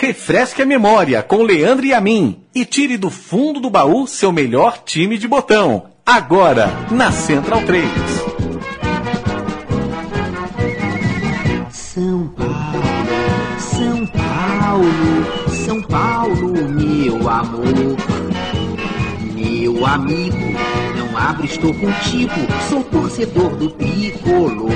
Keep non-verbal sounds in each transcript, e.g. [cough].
Refresque a memória com Leandro e a mim e tire do fundo do baú seu melhor time de botão. Agora, na Central 3. São Paulo, São Paulo, São Paulo, meu amor. Meu amigo, não abro, estou contigo, sou torcedor do tricolor.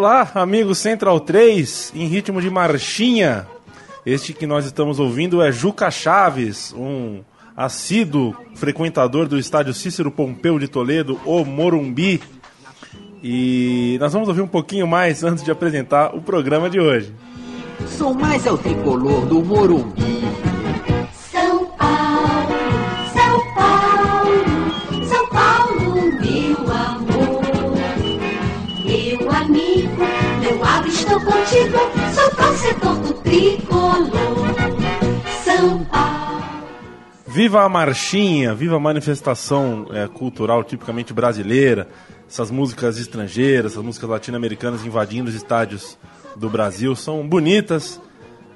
Olá, amigo Central 3, em ritmo de marchinha. Este que nós estamos ouvindo é Juca Chaves, um assíduo frequentador do estádio Cícero Pompeu de Toledo, o Morumbi. E nós vamos ouvir um pouquinho mais antes de apresentar o programa de hoje. Sou mais ao tricolor do Morumbi. Meu abro, estou contigo, sou torcedor do tricolor. São Paulo. Viva a marchinha, viva a manifestação é, cultural tipicamente brasileira, essas músicas estrangeiras, essas músicas latino-americanas invadindo os estádios do Brasil são bonitas,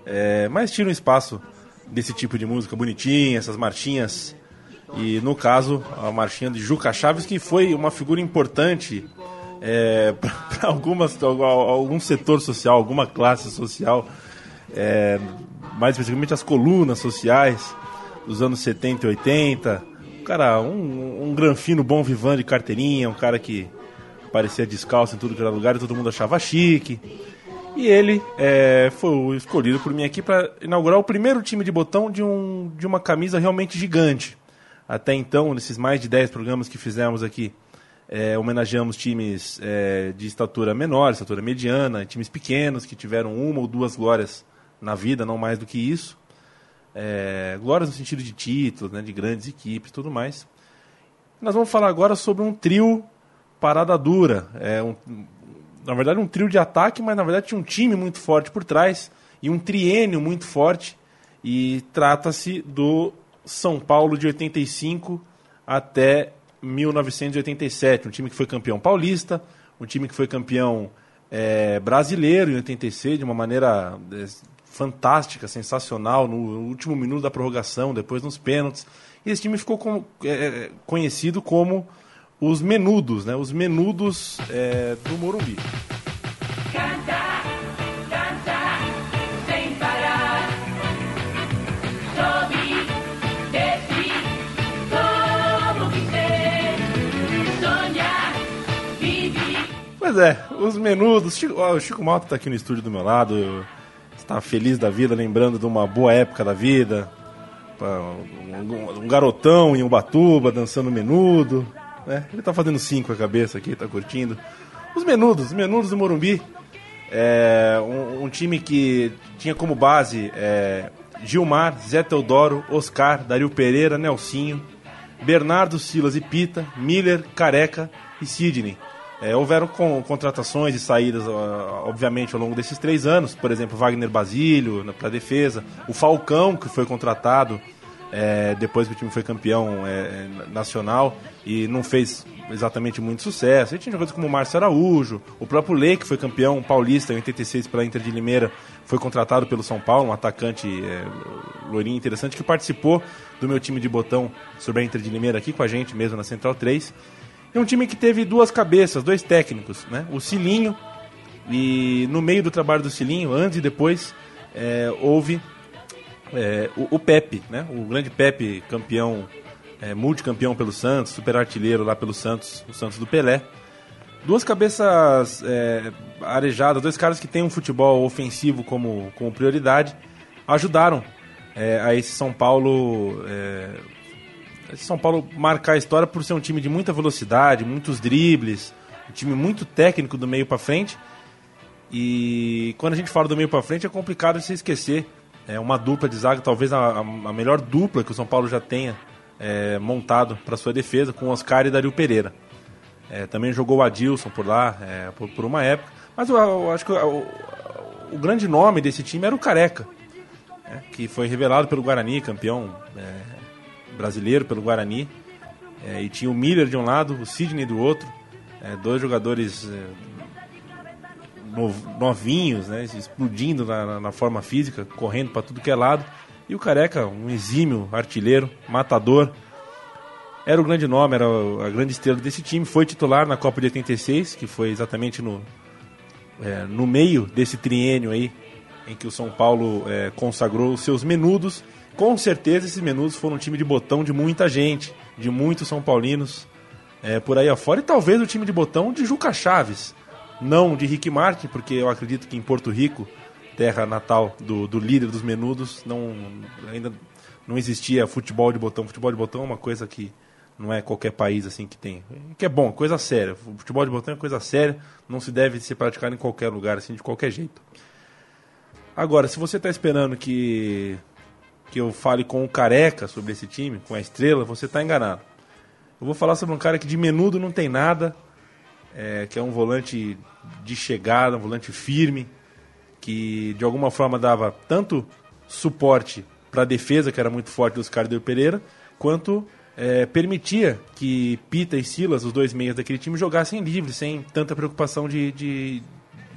é, mas tiram espaço desse tipo de música bonitinha, essas marchinhas. E no caso, a marchinha de Juca Chaves, que foi uma figura importante é, [laughs] para algum setor social, alguma classe social, é, mais especificamente as colunas sociais dos anos 70 e 80. Um cara, um, um granfino bom vivant de carteirinha, um cara que parecia descalço em tudo que era lugar e todo mundo achava chique. E ele é, foi escolhido por mim aqui para inaugurar o primeiro time de botão de, um, de uma camisa realmente gigante. Até então, nesses mais de 10 programas que fizemos aqui, é, homenageamos times é, de estatura menor, estatura mediana, times pequenos que tiveram uma ou duas glórias na vida, não mais do que isso. É, glórias no sentido de títulos, né, de grandes equipes tudo mais. Nós vamos falar agora sobre um trio parada dura. É um, na verdade, um trio de ataque, mas na verdade tinha um time muito forte por trás e um triênio muito forte. E trata-se do São Paulo de 85 até 1987, um time que foi campeão paulista, um time que foi campeão é, brasileiro em 86 de uma maneira é, fantástica, sensacional, no último minuto da prorrogação, depois nos pênaltis. E esse time ficou com, é, conhecido como os menudos, né? Os menudos é, do Morumbi. Pois é, os menudos. Chico, ó, o Chico Malta está aqui no estúdio do meu lado. Está feliz da vida, lembrando de uma boa época da vida. Um, um garotão em Ubatuba dançando menudo. Né? Ele tá fazendo cinco a cabeça aqui, tá curtindo. Os menudos, os menudos do Morumbi. É, um, um, time que tinha como base é, Gilmar, Zé Teodoro, Oscar, Dario Pereira, Nelsinho, Bernardo, Silas e Pita, Miller, Careca e Sidney. É, houveram com, contratações e saídas, obviamente, ao longo desses três anos. Por exemplo, Wagner Basílio para defesa, o Falcão, que foi contratado é, depois que o time foi campeão é, nacional e não fez exatamente muito sucesso. E tinha jogadores como o Márcio Araújo, o próprio Lei, que foi campeão paulista em 86 pela Inter de Limeira, foi contratado pelo São Paulo, um atacante é, loirinho interessante, que participou do meu time de botão sobre a Inter de Limeira aqui com a gente mesmo na Central 3. É um time que teve duas cabeças, dois técnicos, né? O Cilinho, e no meio do trabalho do Cilinho, antes e depois, é, houve é, o, o, Pepe, né? O grande Pepe, campeão, é, multicampeão pelo Santos, super artilheiro lá pelo Santos, o Santos do Pelé. Duas cabeças arejadas, dois caras que têm um futebol ofensivo como, como prioridade, ajudaram a esse São Paulo. São Paulo marcar a história por ser um time de muita velocidade, muitos dribles, um time muito técnico do meio para frente. E quando a gente fala do meio para frente é complicado de se esquecer é uma dupla de zaga, talvez a, a melhor dupla que o São Paulo já tenha é, montado para sua defesa, com Oscar e Dario Pereira. É, também jogou o Adilson por lá, é, por, por, uma época. Mas eu, eu acho que o, o, grande nome desse time era o Careca, né, que foi revelado pelo Guarani, campeão é, brasileiro pelo Guarani. É, e tinha o Miller de um lado, o Sidney do outro. É, dois jogadores é, nov- novinhos, né, explodindo na, na- forma física, correndo para tudo que é lado. E o Careca, um exímio artilheiro, matador. Era o grande nome, era a grande estrela desse time. Foi titular na Copa de 86, que foi exatamente no, é, no meio desse triênio aí, em que o São Paulo é, consagrou os seus menudos. Com certeza esses menudos foram um time de botão de muita gente, de muitos São Paulinos é, por aí afora. E talvez o time de botão de Juca Chaves, não de Rick Martin, porque eu acredito que em Porto Rico, terra natal do, do líder dos menudos, não, ainda não existia futebol de botão. Futebol de botão é uma coisa que não é qualquer país assim que tem. Que é bom, coisa séria. Futebol de botão é coisa séria, não se deve ser praticado em qualquer lugar, assim, de qualquer jeito. Agora, se você está esperando que, que eu fale com o Careca sobre esse time, com a Estrela, você está enganado. Eu vou falar sobre um cara que de menudo não tem nada, é, que é um volante de chegada, um volante firme, que de alguma forma dava tanto suporte para a defesa, que era muito forte dos Cardeiro Pereira, quanto é, permitia que Pita e Silas, os dois meias daquele time, jogassem livres, sem tanta preocupação de, de,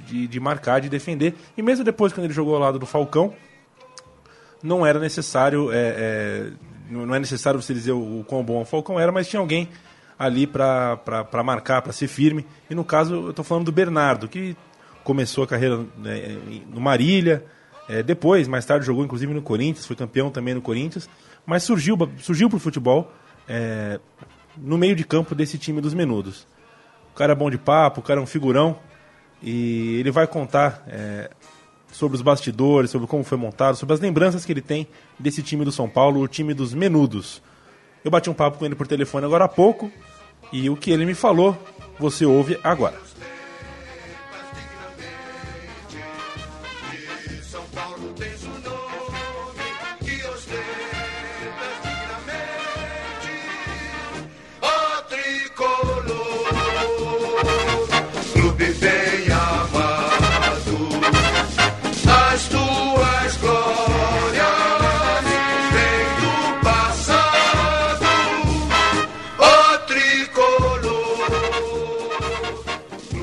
de, de marcar, de defender. E mesmo depois, quando ele jogou ao lado do Falcão, não era necessário, é, é, não é necessário você dizer o, o quão bom o Falcão era, mas tinha alguém ali para marcar, para ser firme. E no caso, eu estou falando do Bernardo, que começou a carreira né, no Marília, é, depois, mais tarde, jogou inclusive no Corinthians, foi campeão também no Corinthians, mas surgiu, surgiu para o futebol é, no meio de campo desse time dos menudos. O cara é bom de papo, o cara é um figurão, e ele vai contar é, sobre os bastidores, sobre como foi montado, sobre as lembranças que ele tem desse time do São Paulo, o time dos menudos. Eu bati um papo com ele por telefone agora há pouco e o que ele me falou você ouve agora.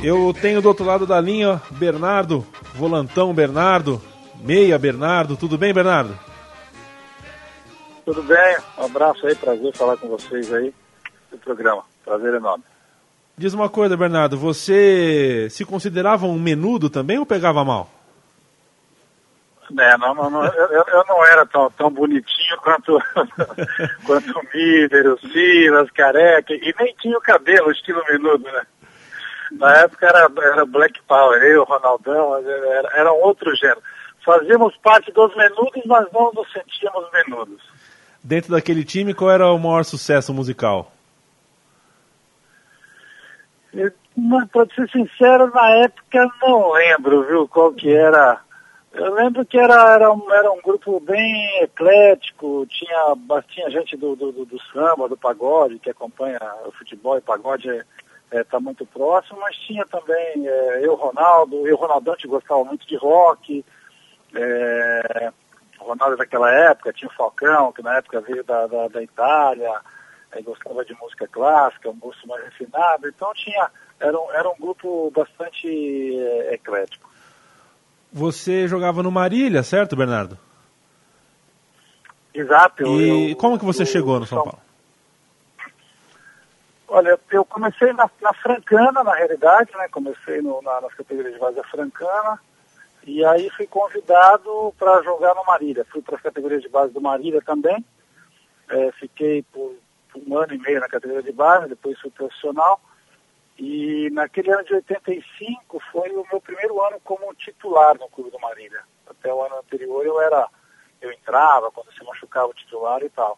Eu tenho do outro lado da linha Bernardo, volantão Bernardo, meia Bernardo, tudo bem, Bernardo? Tudo bem? Um abraço aí, prazer falar com vocês aí do programa. Prazer enorme. Diz uma coisa, Bernardo, você se considerava um menudo também ou pegava mal? É, não, não, não, eu, eu- não era tão, tão bonitinho quanto, [laughs] quanto o Míder, o Silas, Careca, e nem tinha o cabelo, estilo menudo, né? Na época era, era Black Power, eu, Ronaldão, era, era um outro gênero. Fazíamos parte dos menudos, mas não nos sentíamos menudos. Dentro daquele time, qual era o maior sucesso musical? Pra ser sincero, na época não lembro, viu, qual que era. Eu lembro que era, era, um, era um grupo bem eclético, tinha, tinha gente do, do, do- do samba, do pagode, que acompanha o futebol e pagode está é, tá muito próximo, mas tinha também é, eu, Ronaldo, eu, Ronaldão, que gostava muito de rock, é, o Ronaldo daquela época, tinha o Falcão, que na época veio da, da, da Itália, aí gostava de música clássica, um gosto mais refinado, então tinha, era um, era um grupo bastante é, eclético. Você jogava no Marília, certo, Bernardo? Exato. E eu- como que você eu- chegou no São Paulo? Olha, eu comecei na, na Francana, na realidade, né? Comecei no, na, nas categorias de base da Francana. E aí fui convidado para jogar no Marília. Fui para as categorias de base do Marília também. É, fiquei por, por um ano e meio na categoria de base, depois fui profissional. E naquele ano de 85 foi o meu primeiro ano como titular no clube do Marília. Até o ano anterior eu era, eu entrava quando se machucava o titular e tal.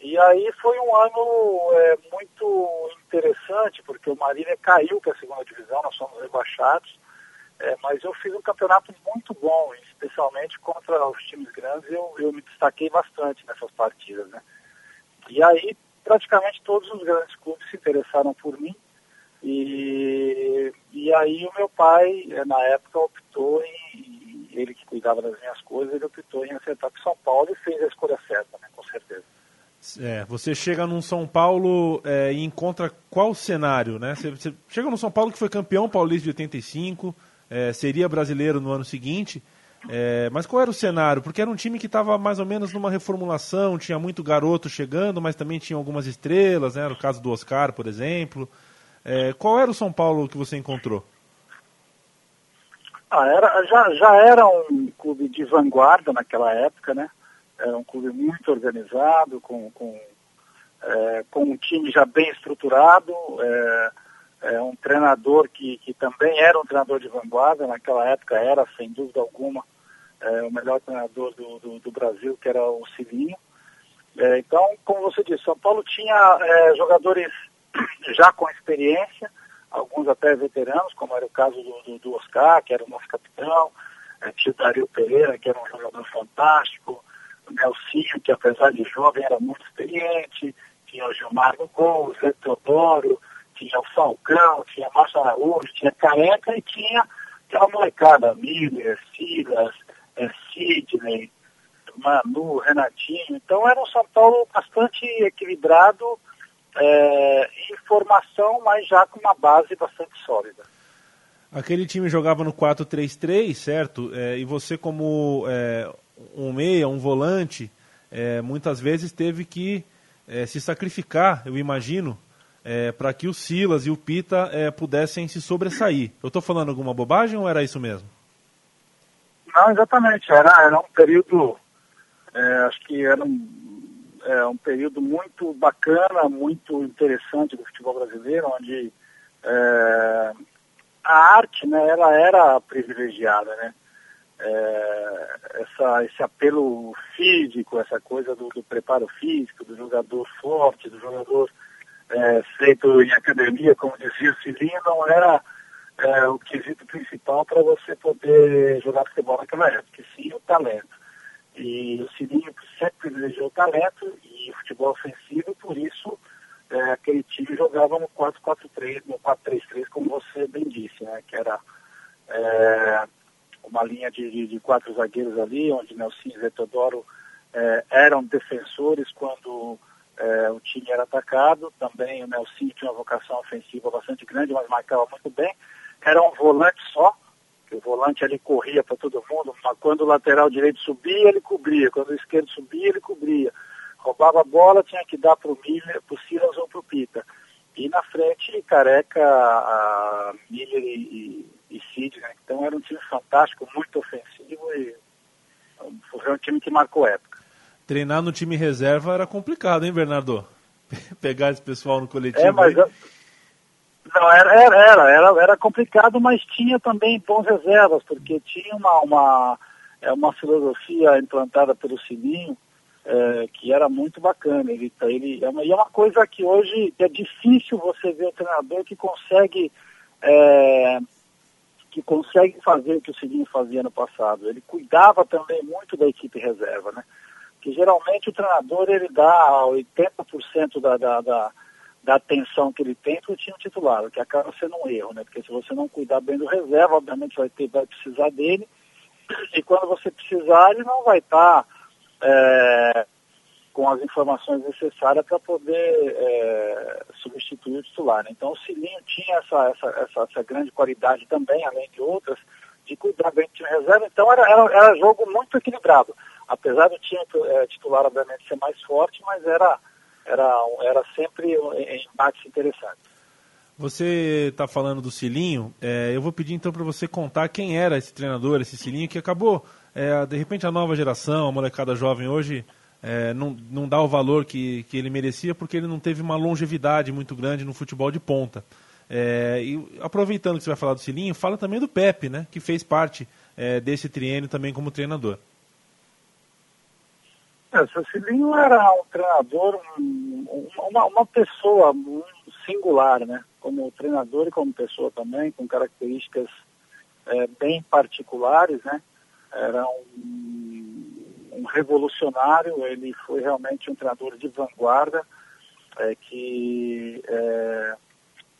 E aí foi um ano é, muito interessante, porque o Marília caiu para a segunda divisão, nós fomos rebaixados, é, mas eu fiz um campeonato muito bom, especialmente contra os times grandes, eu, eu me destaquei bastante nessas partidas. Né? E aí praticamente todos os grandes clubes se interessaram por mim, e, e aí o meu pai, eh, na época, optou em, ele que cuidava das minhas coisas, ele optou em acertar com São Paulo e fez a escolha certa, né, com certeza. É, você chega num São Paulo é, e encontra qual cenário, né? Você, você chega no São Paulo que foi campeão paulista de 85, é, seria brasileiro no ano seguinte, é, mas qual era o cenário? Porque era um time que estava mais ou menos numa reformulação, tinha muito garoto chegando, mas também tinha algumas estrelas, né? Era o caso do Oscar, por exemplo. É, qual era o São Paulo que você encontrou? Ah, era, já, já era um clube de vanguarda naquela época, né? Era um clube muito organizado, com, com, é, com um time já bem estruturado, é, é, um treinador que, que também era um treinador de vanguarda, naquela época era, sem dúvida alguma, é, o melhor treinador do, do, do Brasil, que era o Cilinho. É, então, como você disse, São Paulo tinha é, jogadores [clears throat] já com experiência, alguns até veteranos, como era o caso do, do, Oscar, que era o nosso capitão, é, Dario Pereira, que era um jogador fantástico, Nelsinho, que apesar de jovem era muito experiente, tinha o Gilmar no gol, o Zé Teodoro, tinha o Falcão, tinha Márcio Araújo, tinha Careca e tinha aquela molecada, Miller, Silas, é, Sidney, Manu, Renatinho. Então era um São Paulo bastante equilibrado é, em formação, mas já com uma base bastante sólida. Aquele time jogava no 4-3-3, certo? É, e você, como é, um meia, um volante, é, muitas vezes teve que é, se sacrificar, eu imagino, é, para que o Silas e o Pita é, pudessem se sobressair. Eu estou falando alguma bobagem ou era isso mesmo? Não, exatamente. Era, era um período, é, acho que era um, é, um período muito bacana, muito interessante do futebol brasileiro, onde a arte, né, ela era privilegiada, né? É, essa, esse apelo físico, essa coisa do, do preparo físico, do jogador forte, do jogador é, feito em academia, como dizia o Cilinho, não era é, o quesito principal para você poder jogar futebol naquela época, sim o talento. E o Cilinho sempre privilegiou o talento e o futebol ofensivo, por isso é, aquele time jogava no 4-4-3, no 4-3-3, como você bem disse, né? Que era é, uma linha de, de, de, quatro zagueiros ali, onde Nelson e Teodoro é, eram defensores quando é, o time era atacado. Também o Nelson tinha uma vocação ofensiva bastante grande, mas marcava muito bem. Era um volante só, que o volante ali corria para todo mundo, mas quando o lateral direito subia, ele cobria, quando o esquerdo subia, ele cobria. Roubava a bola, tinha que dar para o Miller, para o Silas ou para o Pita. E na frente, Careca, Miller e, e, Cid, né? Então era um time fantástico, muito ofensivo e foi um time que marcou época. Treinar no time reserva era complicado, hein, Bernardo? [laughs] Pegar esse pessoal no coletivo. É, mas... aí. Não, era, era, era, era, era complicado, mas tinha também bons reservas, porque tinha uma, uma, é, uma filosofia implantada pelo Sininho, é, que era muito bacana. Ele, ele, é uma, e é uma coisa que hoje é difícil você ver o treinador que consegue, é, que consegue fazer o que o Sininho fazia no passado. Ele cuidava também muito da equipe reserva, né? Que geralmente o treinador ele dá 80% da, da, da da atenção que ele tem para o time titular, o que acaba sendo um erro, né? Porque se você não cuidar bem do reserva, obviamente vai, ter, vai precisar dele, e quando você precisar, ele não vai estar tá, é, com as informações necessárias para poder é, substituir o titular. Né? Então o Cilinho tinha essa, essa, essa, essa, grande qualidade também, além de outras, de cuidar bem do time reserva, então era, era, era jogo muito equilibrado. Apesar do time é, titular, obviamente, ser mais forte, mas era era, era sempre embates interessantes. Você está falando do Cilinho, é, eu vou pedir então para você contar quem era esse treinador, esse Cilinho, que acabou, é, de repente a nova geração, a molecada jovem hoje, é, não, não dá o valor que, que ele merecia porque ele não teve uma longevidade muito grande no futebol de ponta. É, e aproveitando que você vai falar do Cilinho, fala também do Pepe, né, que fez parte é, desse triênio também como treinador. É, o Cilinho era um treinador, um, uma, uma pessoa singular, né? Como treinador e como pessoa também, com características é, bem particulares, né? Era um, um, revolucionário, ele foi realmente um treinador de vanguarda, é, que é,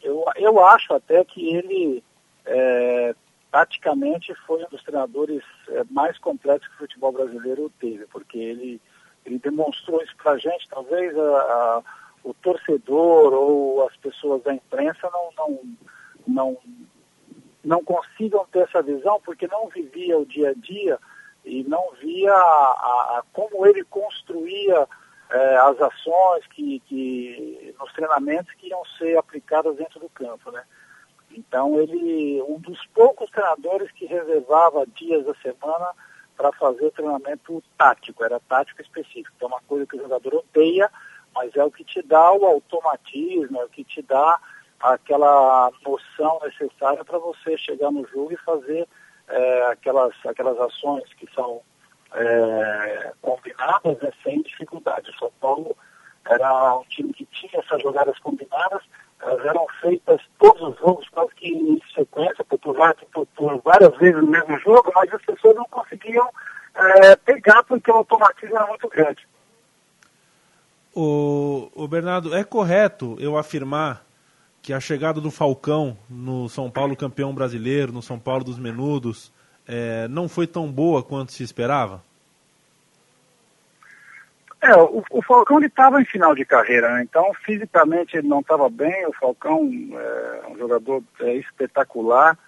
eu, eu acho até que ele é, taticamente foi um dos treinadores é, mais completos que o futebol brasileiro teve, porque ele ele demonstrou isso para a gente, talvez a- a- o torcedor ou as pessoas da imprensa não, não, não, não consigam ter essa visão porque não vivia o dia a dia e não via a, a- como ele construía eh, as ações que, que nos treinamentos que iam ser aplicadas dentro do campo, né? Então ele, um dos poucos treinadores que reservava dias da semana para fazer treinamento tático, era tático específico. Então é uma coisa que o jogador odeia, mas é o que te dá o automatismo, é o que te dá aquela noção necessária para você chegar no jogo e fazer eh, aquelas, aquelas ações que são eh, combinadas né, sem dificuldade. O São Paulo era um time que tinha essas jogadas combinadas, elas eram feitas todos os jogos, quase que em sequência, por, por, por- várias vezes no mesmo jogo, mas as pessoas não conseguiam eh, pegar porque o automatismo era muito grande. O, o Bernardo, é correto eu afirmar que a chegada do Falcão no São Paulo campeão brasileiro, no São Paulo dos Menudos, eh, não foi tão boa quanto se esperava? É, o, o Falcão estava em final de carreira, né? então fisicamente ele não estava bem. O Falcão é um jogador é, espetacular,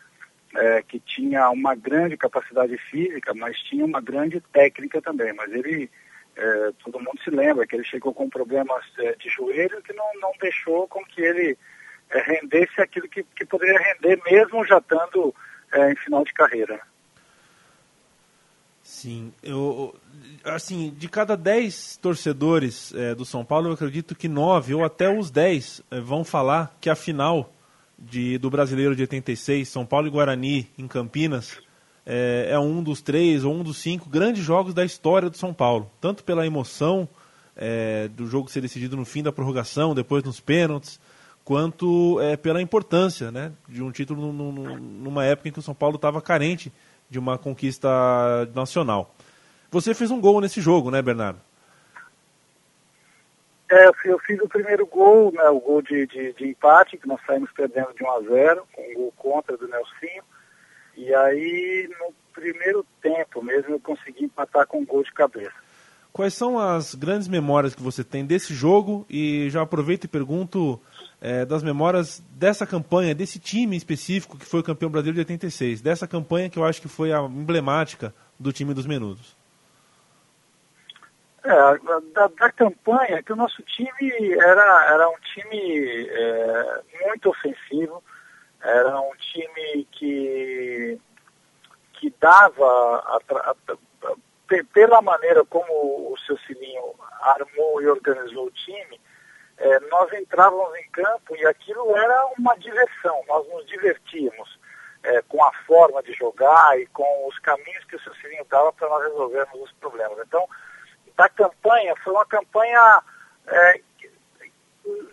é, que tinha uma grande capacidade física, mas tinha uma grande técnica também. Mas ele, é, todo mundo se lembra que ele chegou com problemas é, de joelho que não, não deixou com que ele é, rendesse aquilo que, que poderia render, mesmo já estando é, em final de carreira. Sim, eu assim, de cada 10 torcedores eh, do São Paulo, eu acredito que 9 ou até os 10 eh, vão falar que a final de, do Brasileiro de 86, São Paulo e Guarani em Campinas, eh, é um dos três ou um dos cinco grandes jogos da história do São Paulo, tanto pela emoção eh, do jogo ser decidido no fim da prorrogação, depois nos pênaltis, quanto eh, pela importância né, de um título num- num- numa época em que o São Paulo estava carente de uma conquista nacional. Você fez um gol nesse jogo, né, Bernardo? É, eu fiz o primeiro gol, né, o gol de, de, de empate, que nós saímos perdendo de 1 a 0, com um gol contra do Nelsinho. E aí, no primeiro tempo mesmo, eu consegui empatar com um gol de cabeça. Quais são as grandes memórias que você tem desse jogo? E já aproveito e pergunto eh, das memórias dessa campanha, desse time específico que foi campeão brasileiro de 86, dessa campanha que eu acho que foi a emblemática do time dos Menudos. É, da, da campanha, que o nosso time era, era um time é, muito ofensivo, era um time que, que dava, a a- a- pe- pela maneira como o seu Silinho armou e organizou o time, é, nós entrávamos em campo e aquilo era uma diversão, nós nos divertíamos é, com a forma de jogar e com os caminhos que o seu Silinho dava para nós resolvermos os problemas. Então, da campanha foi uma campanha é,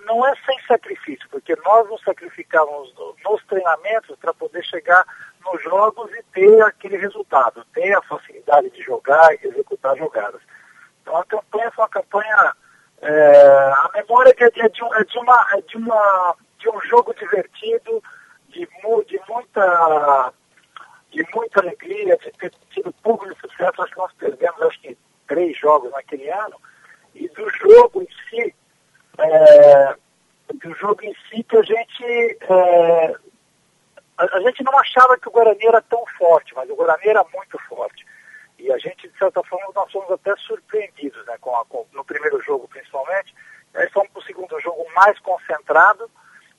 não é sem sacrifício, porque nós nos sacrificávamos no- nos treinamentos para poder chegar nos jogos e ter aquele resultado, ter a facilidade de jogar e executar jogadas. Então a campanha foi uma campanha, é, a memória que é de, é de, uma, é de, uma, de um jogo divertido, de, de muita de muita alegria, de ter tido público sucesso. Acho que nós perdemos, acho que, três jogos naquele ano. E do jogo em si, é, do jogo em si que a gente, é, a, a gente não achava que o Guarani era tão forte, mas o Guarani era muito forte. E a gente, de certa forma, nós fomos até surpreendidos, né, com a- com- no primeiro jogo principalmente. Aí fomos para o segundo jogo mais concentrado,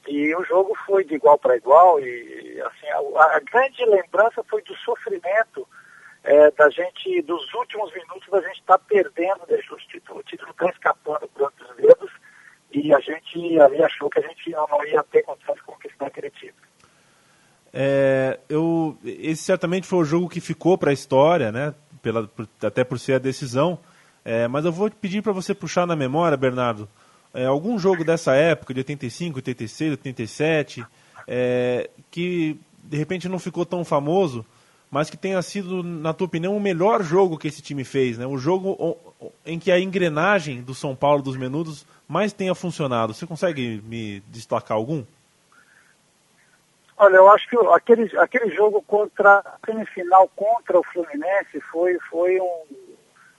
e o jogo foi de igual para igual e assim a, a grande lembrança foi do sofrimento é, da gente dos últimos minutos da gente estar perdendo deixa o título o título está escapando por outros dedos e a gente ali achou que a gente não, não ia ter condição de conquistar aquele título É, eu, esse certamente foi o jogo que ficou para a história, né? Pela, por- até por ser a decisão. É, mas eu vou pedir para você puxar na memória, Bernardo, é, algum jogo dessa época, de 85, 86, 87, é, que de repente não ficou tão famoso, mas que tenha sido, na tua opinião, o melhor jogo que esse time fez, né? O jogo em que a engrenagem do São Paulo dos Menudos mais tenha funcionado. Você consegue me destacar algum? Olha, eu acho que aquele, aquele jogo contra a semifinal contra o Fluminense foi, foi um,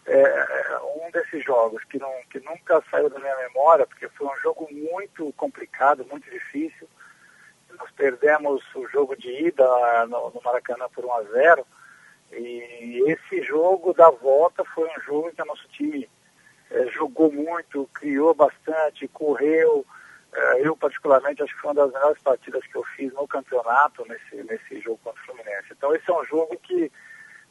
é, um desses jogos que, não, que nunca saiu da minha memória, porque foi um jogo muito complicado, muito difícil. Nós perdemos o jogo de ida no, no Maracanã por 1 a 0 e esse jogo da volta foi um jogo que o nosso time eh, jogou muito, criou bastante, correu. Eh, eu, particularmente, acho que foi uma das melhores partidas que eu fiz no campeonato nesse, nesse jogo contra o Fluminense. Então, esse é um jogo que,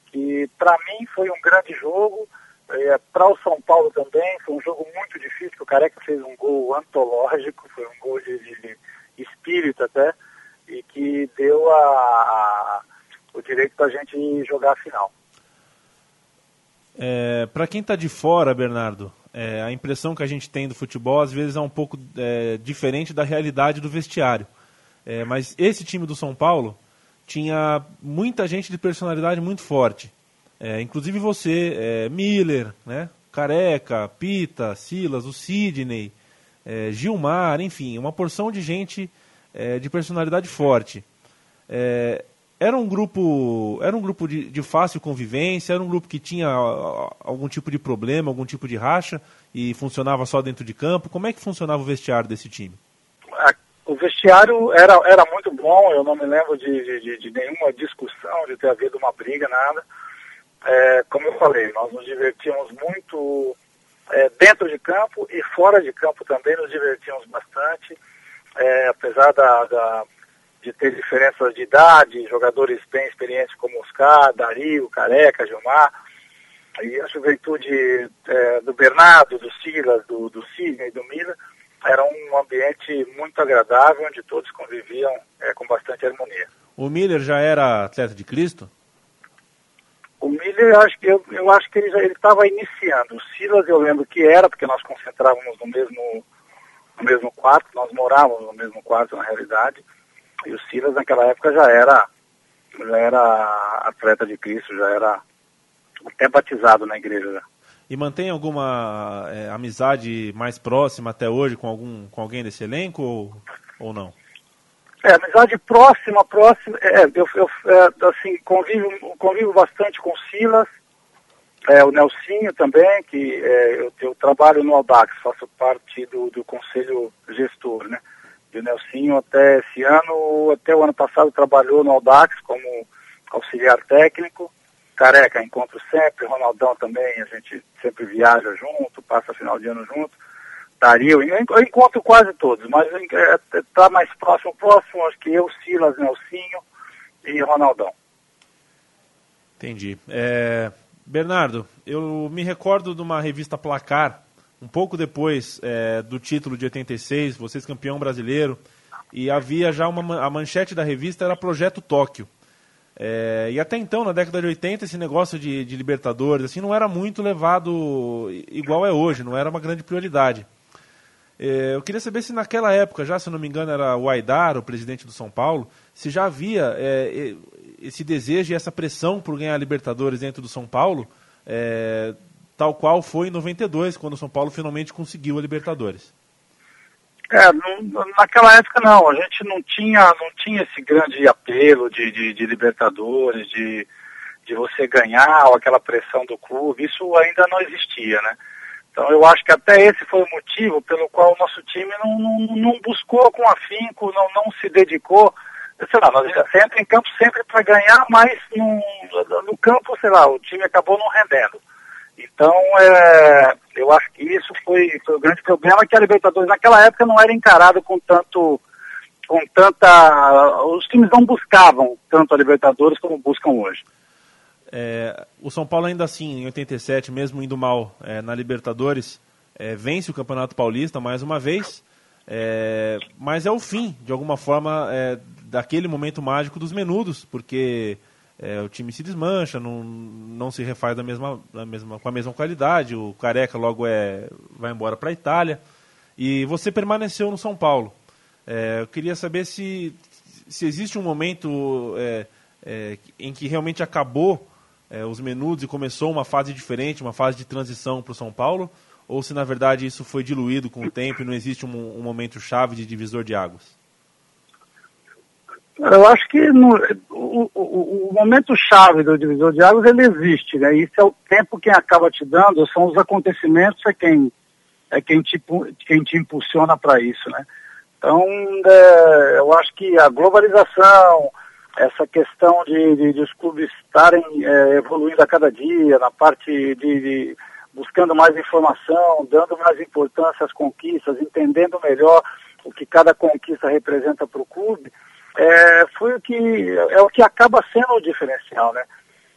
que para mim, foi um grande jogo. É, para o São Paulo também, foi um jogo muito difícil, o Careca fez um gol antológico, foi um gol de, de espírito até, e que deu a, a o direito da gente jogar a final. É, para quem está de fora, Bernardo, é, a impressão que a gente tem do futebol às vezes é um pouco é, diferente da realidade do vestiário. É, mas esse time do São Paulo tinha muita gente de personalidade muito forte. É, inclusive você, é, Miller, né? Careca, Pita, Silas, o Sidney, Gilmar, enfim, uma porção de gente de personalidade forte. Era um grupo, era um grupo de, de, fácil convivência, era um grupo que tinha algum tipo de problema, algum tipo de racha e funcionava só dentro de campo. Como é que funcionava o vestiário desse time? O vestiário era, era muito bom, eu não me lembro de, de, de nenhuma discussão, de ter havido uma briga, nada. É, como eu falei, nós nos divertíamos muito é, dentro de campo e fora de campo também nos divertíamos bastante. É, apesar da, da de ter diferenças de idade, jogadores bem experientes como Oscar, Dario, Careca, Gilmar, e a juventude é, do Bernardo, do Silas, do, do Sidney, do Mila, era um ambiente muito agradável, onde todos conviviam é, com bastante harmonia. O Miller já era atleta de Cristo? O Miller, eu acho que, eu, eu acho que ele estava iniciando. O Silas eu lembro que era, porque nós concentrávamos no mesmo, no mesmo quarto, nós morávamos no mesmo quarto na realidade. E o Silas naquela época já era, já era atleta de Cristo, já era até batizado na igreja. Já. E mantém alguma é, amizade mais próxima até hoje com algum com alguém desse elenco ou, ou não? É, amizade próxima, próxima. É, eu, eu é, assim, convivo, convivo bastante com o Silas, é, o Nelsinho também, que é, eu, eu, trabalho no Aldax, faço parte do, do conselho gestor, né? E o Nelsinho até esse ano, até o ano passado trabalhou no Aldax como auxiliar técnico. Careca, encontro sempre, Ronaldão também, a gente sempre viaja junto, passa final de ano junto. Dario, eu encontro quase todos, mas está é, mais próximo, próximo, acho que eu, Silas, Nelsinho e Ronaldão. Entendi. É, Bernardo, eu me recordo de uma revista Placar, um pouco depois é, do título de 86, vocês campeão brasileiro, e havia já uma a manchete da revista era Projeto Tóquio. É, e até então, na década de 80, esse negócio de, de, Libertadores assim não era muito levado igual é hoje, não era uma grande prioridade. É, eu queria saber se naquela época, já se não me engano, era o Aidar, o presidente do São Paulo, se já havia é, esse desejo e essa pressão por ganhar Libertadores dentro do São Paulo, é, tal qual foi em 92, quando o São Paulo finalmente conseguiu a Libertadores. É, naquela época não, a gente não tinha, não tinha esse grande apelo de, de, de, Libertadores, de, de você ganhar, ou aquela pressão do clube, isso ainda não existia, né? Então eu acho que até esse foi o motivo pelo qual o nosso time não, não, não buscou com afinco, não, não se dedicou, sei lá, nós entra em campo sempre para ganhar, mas no, no campo, sei lá, o time acabou não rendendo. Então, é, eu acho que isso foi, foi o grande problema, que a Libertadores naquela época não era encarado com tanto, com tanta, os times não buscavam tanto a Libertadores como buscam hoje. É, o São Paulo ainda assim, em 87, mesmo indo mal é, na Libertadores, é, vence o Campeonato Paulista mais uma vez, é, mas é o fim, de alguma forma, é, daquele momento mágico dos menudos, porque é, o time se desmancha, não, não se refaz da mesma, da mesma, com a mesma qualidade. O Careca logo é, vai embora para a Itália. E você permaneceu no São Paulo. É, eu queria saber se, se existe um momento é, é em que realmente acabou é, os menudos e começou uma fase diferente, uma fase de transição para o São Paulo, ou se na verdade isso foi diluído com o tempo e não existe um, um momento chave de divisor de águas. Eu acho que no- o, o- o momento chave do divisor de águas ele existe, né? Isso é o tempo quem acaba te dando, são os acontecimentos é quem é quem te quem te impulsiona para isso, né? Então, é, eu acho que a globalização, essa questão de, de, de os clubes estarem é, evoluindo a cada dia na parte de, de buscando mais informação, dando mais importância às conquistas, entendendo melhor o que cada conquista representa para o clube, é, foi o que é o que acaba sendo o diferencial, né?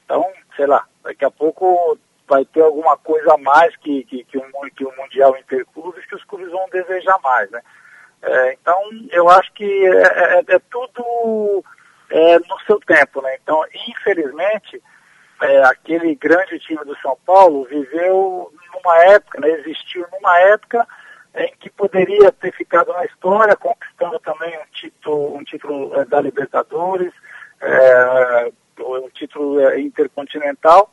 Então, sei lá, daqui a pouco vai ter alguma coisa a mais que, que, que, mu- que o Mundial Interclubes que os clubes vão desejar mais, né? É, então, eu acho que é, é- é tudo é, no seu tempo, né? Então, infelizmente, é, aquele grande time do São Paulo viveu numa época, né, existiu numa época em que poderia ter ficado na história, conquistando também um título, um título é, da Libertadores, é, um título é, intercontinental,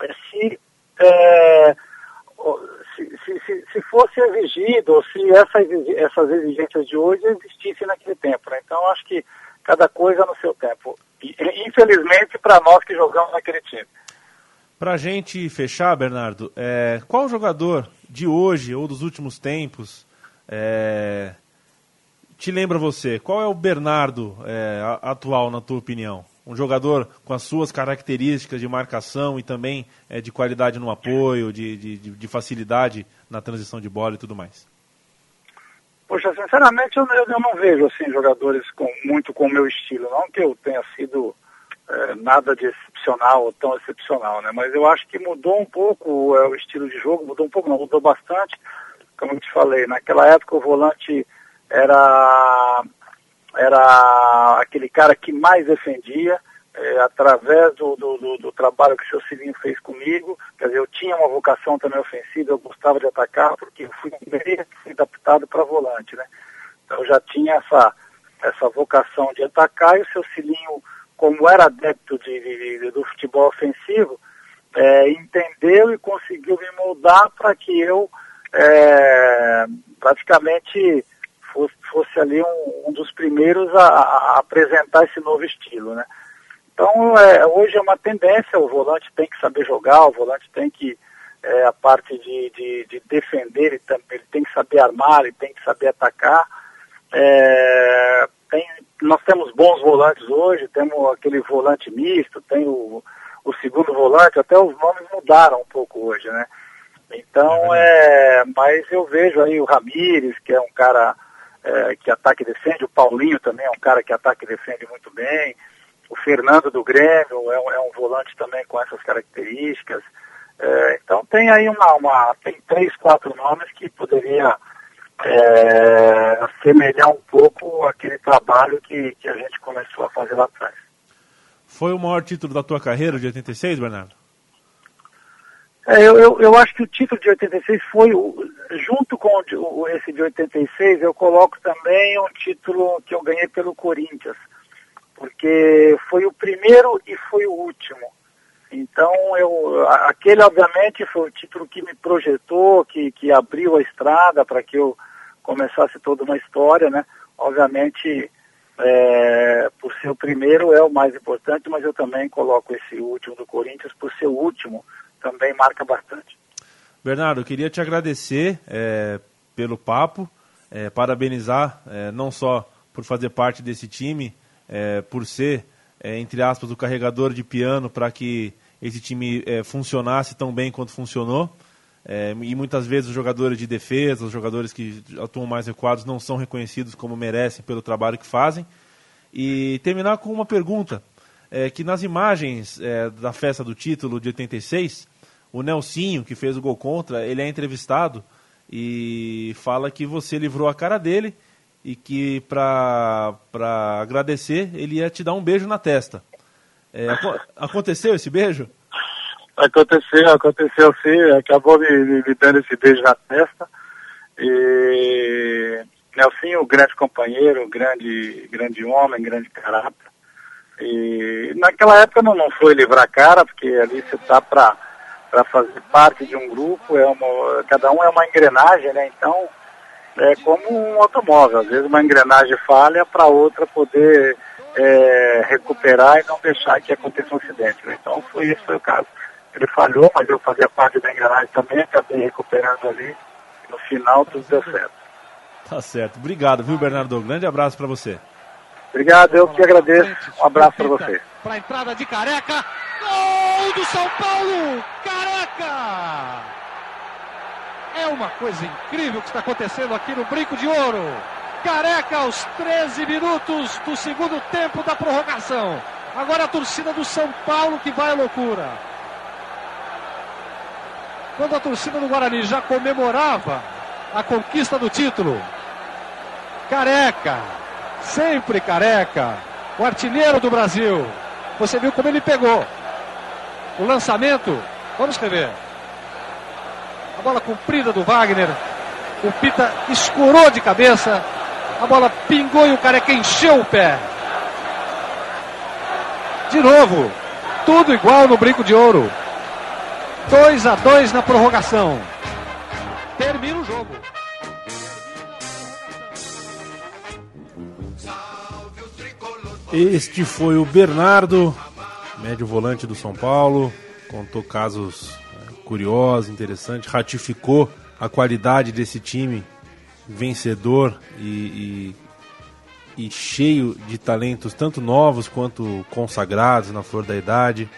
é, se, é, se, se, se- se fosse exigido, ou se essa exigi- essas exigências de hoje existissem naquele tempo. Né? Então, acho que cada coisa no seu tempo. Infelizmente, para nós que jogamos naquele time. Pra gente fechar, Bernardo, é, qual jogador de hoje ou dos últimos tempos é, te lembra você? Qual é o Bernardo é, a- atual, na tua opinião? Um jogador com as suas características de marcação e também é, de qualidade no apoio, de, de- de facilidade na transição de bola e tudo mais. Poxa, sinceramente, eu, eu não vejo assim jogadores com, muito com o meu estilo. Não que eu tenha sido eh, nada de excepcional ou tão excepcional, né? Mas eu acho que mudou um pouco eh, o estilo de jogo, mudou um pouco, não, mudou bastante. Como eu te falei, naquela época o volante era era aquele cara que mais defendia, eh, através do, do, do- do trabalho que o seu Cilinho fez comigo. Quer dizer, eu tinha uma vocação também ofensiva, eu gostava de atacar, porque eu fui fui adaptado para volante, né? Então eu já tinha essa, essa vocação de atacar e o seu Cilinho, como era adepto de, de- do futebol ofensivo, eh, entendeu e conseguiu me moldar para que eu eh, praticamente fosse, fosse ali um, um dos primeiros a, a apresentar esse novo estilo, né? Então, é, hoje é uma tendência, o volante tem que saber jogar, o volante tem que, é, a parte de, de, de defender, ele, ele tem que saber armar, ele tem que saber atacar. É, tem- nós temos bons volantes hoje, temos aquele volante misto, tem o, o segundo volante, até os nomes mudaram um pouco hoje, né? Então, é, mas eu vejo aí o Ramires, que é um cara é, que ataca e defende, o Paulinho também é um cara que ataca e defende muito bem, o Fernando do Grêmio é um, é um volante também com essas características. É, então tem aí uma, uma, tem três, quatro nomes que poderia é, assemelhar um pouco aquele trabalho que, que a gente começou a fazer lá atrás. Foi o maior título da tua carreira de 86, Bernardo? É, eu, eu, eu acho que o título de 86 foi, junto com o- esse de 86, eu coloco também um título que eu ganhei pelo Corinthians, porque foi o primeiro e foi o último. Então, eu, aquele, obviamente, foi o título que me projetou, que, que abriu a estrada para que eu começasse toda uma história, né? Obviamente, é, por ser o primeiro é o mais importante, mas eu também coloco esse último do Corinthians por ser o último, também marca bastante. Bernardo, eu queria te agradecer é, pelo papo, é, parabenizar é, não só por fazer parte desse time, é, por ser, é, entre aspas, o carregador de piano para que esse time é, funcionasse tão bem quanto funcionou. É, e muitas vezes os jogadores de defesa, os jogadores que atuam mais recuados, não são reconhecidos como merecem pelo trabalho que fazem. E terminar com uma pergunta: é, que nas imagens é, da festa do título de 86, o Nelsinho, que fez o gol contra, ele é entrevistado e fala que você livrou a cara dele e que para agradecer ele ia te dar um beijo na testa. É, aco- aconteceu esse beijo? Aconteceu, aconteceu sim, acabou me, me, me dando esse beijo na testa. E Nelsinho, grande companheiro, grande, grande homem, grande caráter. E naquela época não, não foi livrar a cara, porque ali você está para fazer parte de um grupo, é uma, cada um é uma engrenagem, né? Então é como um automóvel. Às vezes uma engrenagem falha para outra poder é, recuperar e não deixar que aconteça um acidente. né? Então foi esse foi o caso. Ele falhou, mas eu fazia parte da engrenagem também, acabei recuperando ali. No final tudo deu certo. Tá certo. Obrigado, viu, Bernardo? Grande abraço pra você. Obrigado, eu que agradeço. Um abraço para você. Para a entrada de Careca. Gol do São Paulo! Careca! É uma coisa incrível que está acontecendo aqui no Brinco de Ouro. Careca aos 13 minutos do segundo tempo da prorrogação. Agora a torcida do São Paulo que vai à loucura. Quando a torcida do Guarani já comemorava a conquista do título, Careca, sempre careca, o artilheiro do Brasil. Você viu como ele pegou o lançamento? Vamos rever. Bola comprida do Wagner. O Pita escurou de cabeça. A bola pingou e o careca encheu o pé. De novo, tudo igual no brinco de ouro. 2 a 2 na prorrogação. Termina o jogo. Este foi o Bernardo, médio volante do São Paulo. Contou casos curiosos, interessantes, ratificou a qualidade desse time vencedor e, e- e cheio de talentos, tanto novos quanto consagrados na flor da idade.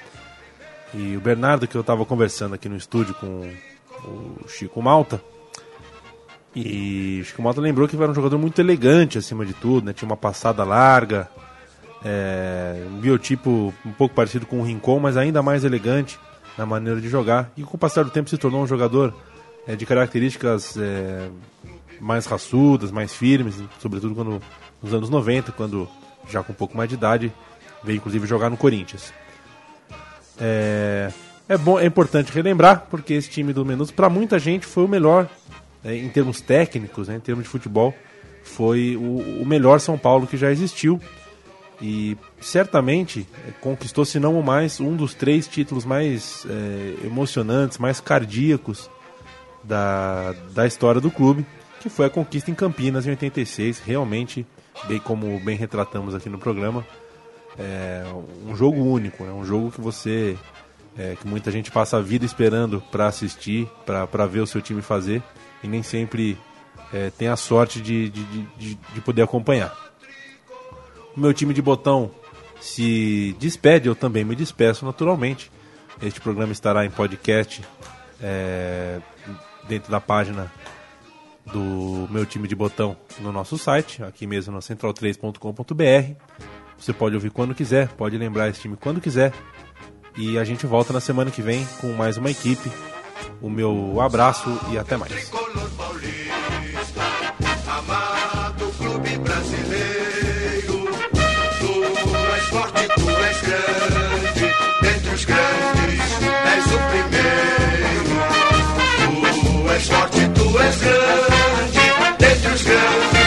E o Bernardo, que eu estava conversando aqui no estúdio com o Chico Malta, e o Chico Malta lembrou que era um jogador muito elegante acima de tudo, né? tinha uma passada larga, é, um biotipo um pouco parecido com o Rincon, mas ainda mais elegante na maneira de jogar. E com o passar do tempo se tornou um jogador é, de características é, mais raçudas, mais firmes, sobretudo quando, nos anos 90, quando já com um pouco mais de idade, veio inclusive jogar no Corinthians. É, é bom, é importante relembrar, porque esse time do Menudo, para muita gente, foi o melhor em termos técnicos, né, em termos de futebol, foi o, o melhor São Paulo que já existiu e certamente eh, conquistou, se não mais, um dos três títulos mais eh, emocionantes, mais cardíacos da, da história do clube, que foi a conquista em Campinas em 86. Realmente, bem como bem retratamos aqui no programa, é um jogo único, é um jogo que você, eh, que muita gente passa a vida esperando para assistir, para ver o seu time fazer, e nem sempre eh, tem a sorte de, de- de, de poder acompanhar. O meu time de botão se despede, eu também me despeço naturalmente. Este programa estará em podcast é, dentro da página do meu time de botão no nosso site, aqui mesmo no central3.com.br. Você pode ouvir quando quiser, pode lembrar esse time quando quiser. E a gente volta na semana que vem com mais uma equipe. O meu abraço e até mais. girl.